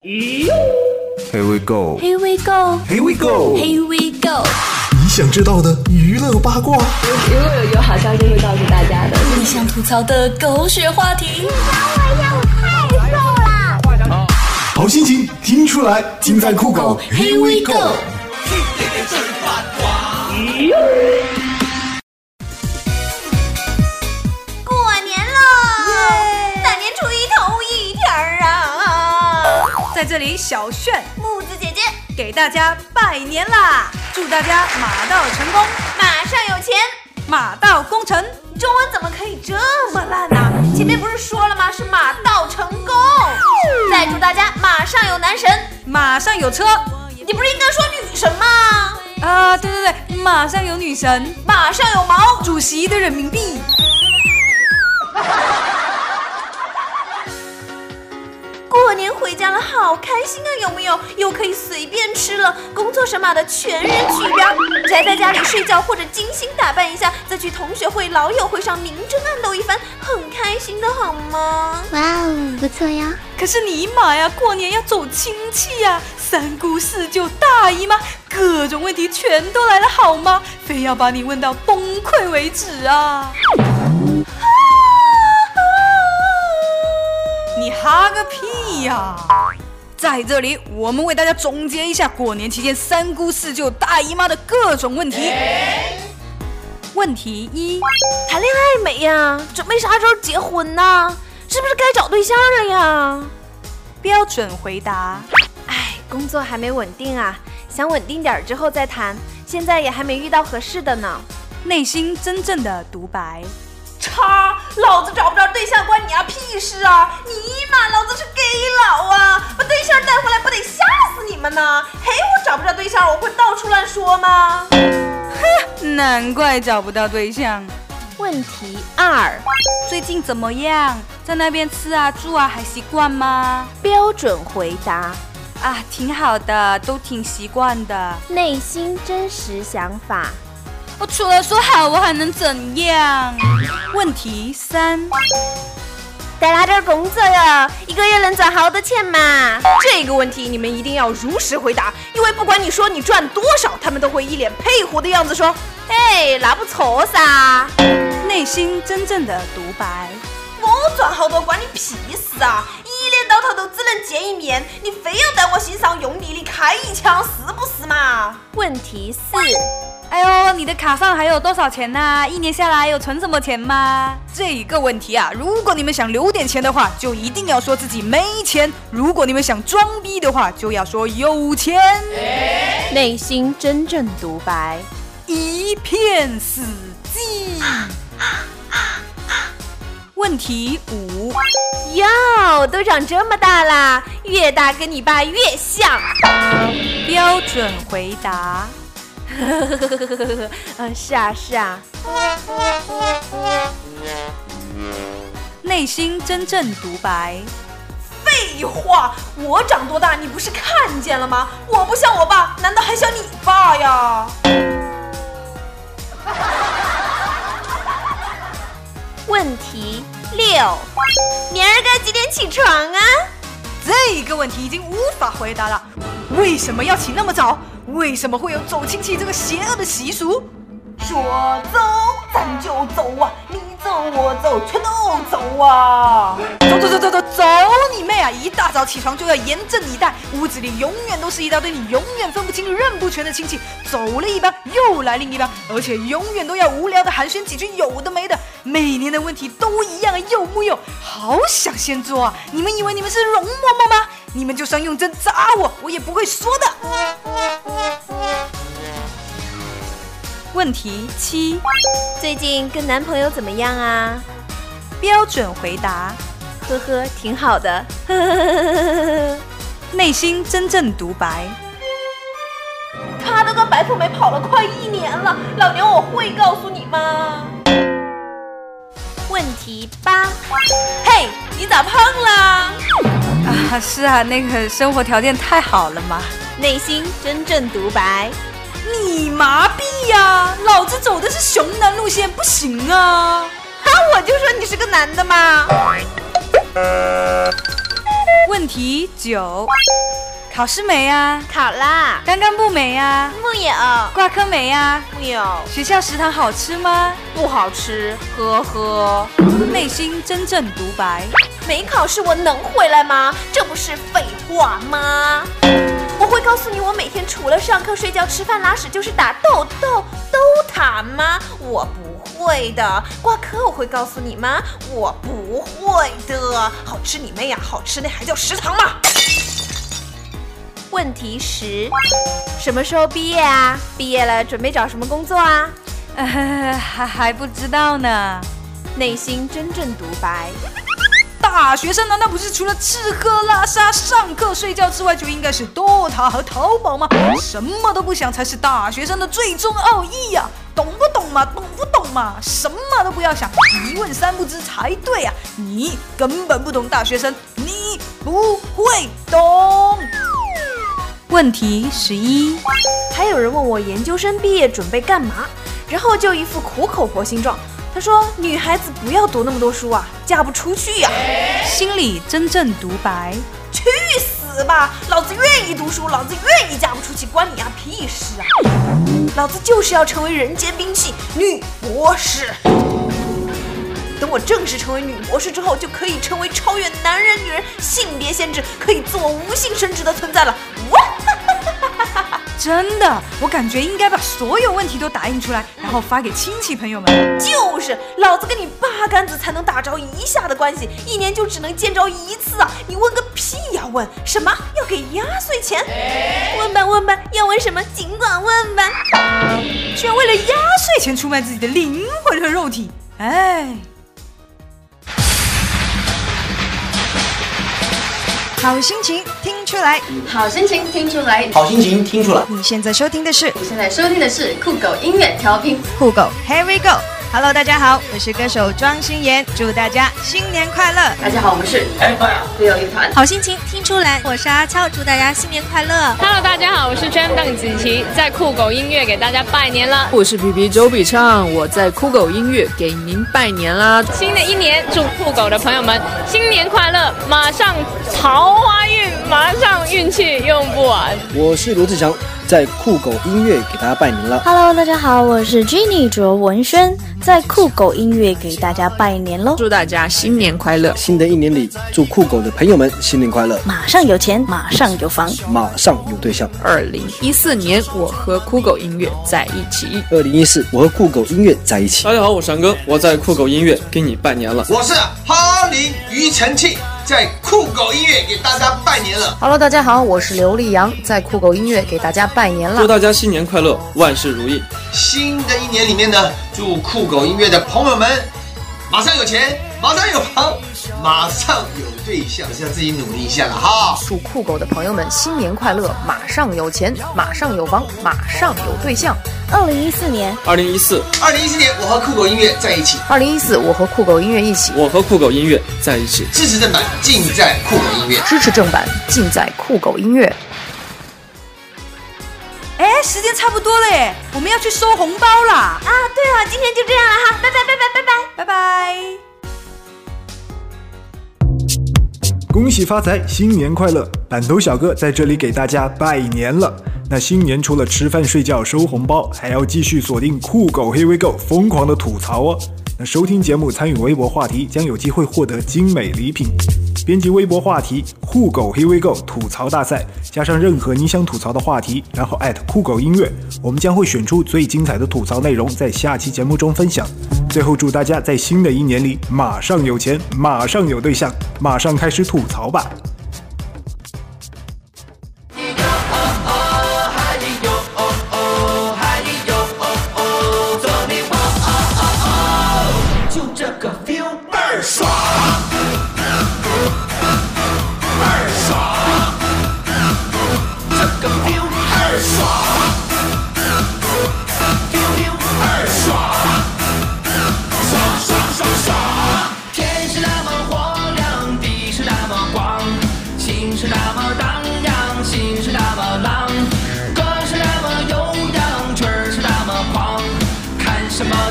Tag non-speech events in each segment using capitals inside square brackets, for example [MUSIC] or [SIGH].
Here we go. Here we go. Here we go. Here we go. 你想知道的娱乐八卦，如果有有好消息会告诉大家的。你想吐槽的狗血话题，你找我呀，我太瘦了好心情听出来，尽在酷狗。Here we go。这里，小炫木子姐姐给大家拜年啦！祝大家马到成功，马上有钱，马到功成。中文怎么可以这么烂呢、前面不是说了吗？是马到成功。再祝大家马上有男神，马上有车你不是应该说女神吗？啊！对对对，马上有女神，马上有毛，主席的人民币。过年回家了，好开心啊！有没有？又可以随便吃了，工作神马的全人取标，宅在家里睡觉或者精心打扮一下，再去同学会、老友会上明争暗斗一番，很开心的好吗？哇哦，不错呀！可是尼玛呀，过年要走亲戚呀，三姑四舅大姨妈，各种问题全都来了好吗？非要把你问到崩溃为止啊！你哈个屁呀！在这里，我们为大家总结一下过年期间三姑四舅大姨妈的各种问题。问题一：谈恋爱没呀？准备啥时候结婚呢？是不是该找对象了呀？标准回答。哎，工作还没稳定啊，想稳定点之后再谈，现在也还没遇到合适的呢。内心真正的独白。叉，老子找不着对象关你啊屁事啊！尼玛，老子是 gay 佬啊，把对象带回来不得吓死你们呢？嘿，我找不着对象，我会到处乱说吗？哼难怪找不到对象。问题二，最近怎么样？在那边吃啊住啊还习惯吗？标准回答，啊，挺好的，都挺习惯的。内心真实想法。我除了说好，我还能怎样？问题三，在哪点工作哟？一个月能赚好多钱嘛？这个问题你们一定要如实回答，因为不管你说你赚多少，他们都会一脸佩服的样子说：“哎，那不错噻。”内心真正的独白。我赚好多关你屁事啊！一年到头都只能见一面，你非要在我心上用力的开一枪，是不是嘛？问题四，哎呦，你的卡上还有多少钱呢、一年下来有存什么钱吗？这个问题啊，如果你们想留点钱的话，就一定要说自己没钱；如果你们想装逼的话，就要说有钱。内心真正独白。一片死寂。问题五，哟，都长这么大啦，越大跟你爸越像。标准回答。呃，[LAUGHS] 是啊，是啊。内心真正独白。废话，我长多大你不是看见了吗？我不像我爸，难道还像你爸呀？[LAUGHS] 问题六，明儿该几点起床啊？这个问题已经无法回答了。为什么要起那么早？为什么会有走亲戚这个邪恶的习俗？说走咱就走啊，你走我走，全都走啊！走走走走走走你妹啊！一大早起床就要严阵以待，屋子里永远都是一大堆你永远分不清、认不全的亲戚，走了一帮又来另一帮，而且永远都要无聊的寒暄几句有的没的。每年的问题都一样，又木有，好想先做啊！你们以为你们是容嬷嬷吗？你们就算用针扎我，我也不会说的。问题七，最近跟男朋友怎么样啊？标准回答。呵呵，挺好的。呵 [LAUGHS] 呵内心真正独白。他都跟白富美跑了快一年了，老娘我会告诉你吗？问题八，嘿，你咋胖啦？啊，是啊，那个生活条件太好了嘛。内心真正独白。你麻痹呀、老子走的是熊男路线，不行啊！哈，我就说你是个男的嘛。问题九，考试没啊？考啦，刚刚不没啊？木有，挂科没啊？木有，学校食堂好吃吗？不好吃，呵呵。内心真正独白。没考试我能回来吗？这不是废话吗？我会告诉你，我每天除了上课、睡觉、吃饭、拉屎，就是打豆豆都塔吗？我不会的。挂科我会告诉你吗？我不会的。好吃你妹呀！好吃那还叫食堂吗？问题十，什么时候毕业啊？毕业了准备找什么工作啊？呃，还还不知道呢。内心真正独白。大学生难道不是除了吃喝拉撒、上课睡觉之外，就应该是 DOTA 和淘宝吗？什么都不想才是大学生的最终奥义呀！懂不懂嘛？懂不懂嘛？什么都不要想，一问三不知才对啊！你根本不懂大学生，你不会懂。问题十一，还有人问我研究生毕业准备干嘛，然后就一副苦口婆心状。他说：“女孩子不要读那么多书啊，嫁不出去呀。”心里真正独白：去死吧！老子愿意读书，老子愿意嫁不出去，关你丫屁事啊！老子就是要成为人间兵器——女博士。等我正式成为女博士之后，就可以成为超越男人、女人性别限制，可以自我无性生殖的存在了。哇！真的，我感觉应该把所有问题都打印出来，然后发给亲戚朋友们。就是，老子跟你八竿子才能打着一下的关系，一年就只能见着一次啊！你问个屁呀？问什么？要给压岁钱？问吧问吧，要问什么尽管问吧。居然为了压岁钱出卖自己的灵魂和肉体，哎。好心情听出来，好心情听出来，好心情听出来。你现在收听的是，你现在收听的是酷狗音乐调频，酷狗，Here we go。Hello，大家好，我是歌手庄心妍，祝大家新年快乐！大家好，我们是 Empire 酷狗乐团，好心情听出来，我是阿俏，祝大家新年快乐！Hello，大家好，我是 Jam 邓紫棋，在酷狗音乐给大家拜年了！我是皮皮周笔畅，我在酷狗音乐给您拜年啦！新的一年，祝酷狗的朋友们新年快乐！马上桃花运，马上运气用不完！我是罗志祥。在酷狗音乐给大家拜年了。Hello，大家好，我是 Jenny 卓文轩，在酷狗音乐给大家拜年喽！祝大家新年快乐！新的一年里，祝酷狗的朋友们新年快乐！马上有钱，马上有房，马上有对象。二零一四年，我和酷狗音乐在一起。二零一四，我和酷狗音乐在一起。大家好，我是山哥，我在酷狗音乐给你拜年了。我是哈林庾澄庆。在酷狗音乐给大家拜年了。Hello，大家好，我是刘力扬，在酷狗音乐给大家拜年了。祝大家新年快乐，万事如意。新的一年里面呢，祝酷狗音乐的朋友们马上有钱，马上有房，马上有对象，是要自己努力一下了哈。祝酷狗的朋友们新年快乐，马上有钱，马上有房，马上有对象。二零一四年，二零一四，二零一四年，我和酷狗音乐在一起。二零一四，我和酷狗音乐一起。我和酷狗音乐在一起。支持正版，尽在酷狗音乐。支持正版，尽在酷狗音乐。哎，时间差不多了哎，我们要去收红包啦！啊，对了，今天就这样了哈，拜拜拜拜拜拜拜拜。恭喜发财，新年快乐！板头小哥在这里给大家拜年了。那新年除了吃饭睡觉收红包，还要继续锁定酷狗 Here We Go 疯狂的吐槽哦。那收听节目参与微博话题，将有机会获得精美礼品。编辑微博话题酷狗 Here We Go 吐槽大赛，加上任何你想吐槽的话题，然后艾特酷狗音乐，我们将会选出最精彩的吐槽内容，在下期节目中分享。最后祝大家在新的一年里马上有钱，马上有对象，马上开始吐槽吧。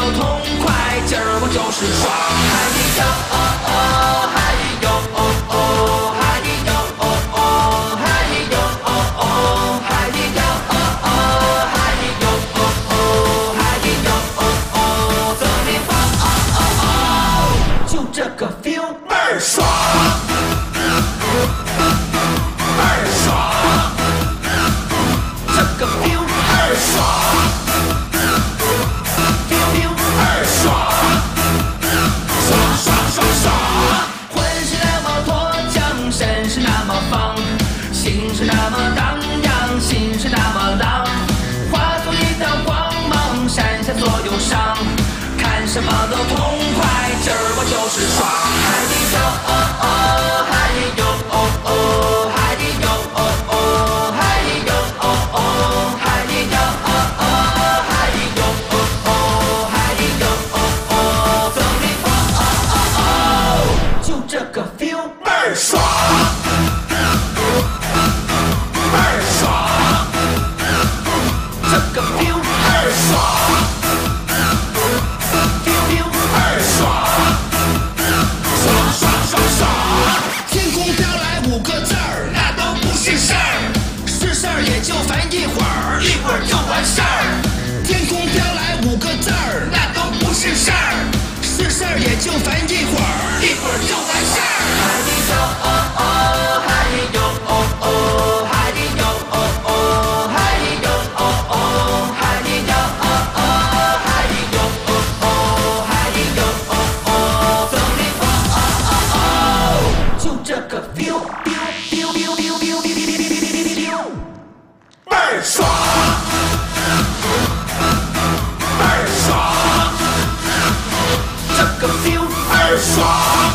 都痛快，今儿我就是爽，还得笑。哦哦忧伤，看什么都痛快，今儿我就是爽。海底哟就烦一会儿，一会儿就完事儿。哈尼哟哦哦，哈哦哦，哈哦哦，哈哦哦，哈哦哦，哈哦哦，你哦哦哦。就这个 feel feel feel feel feel feel。song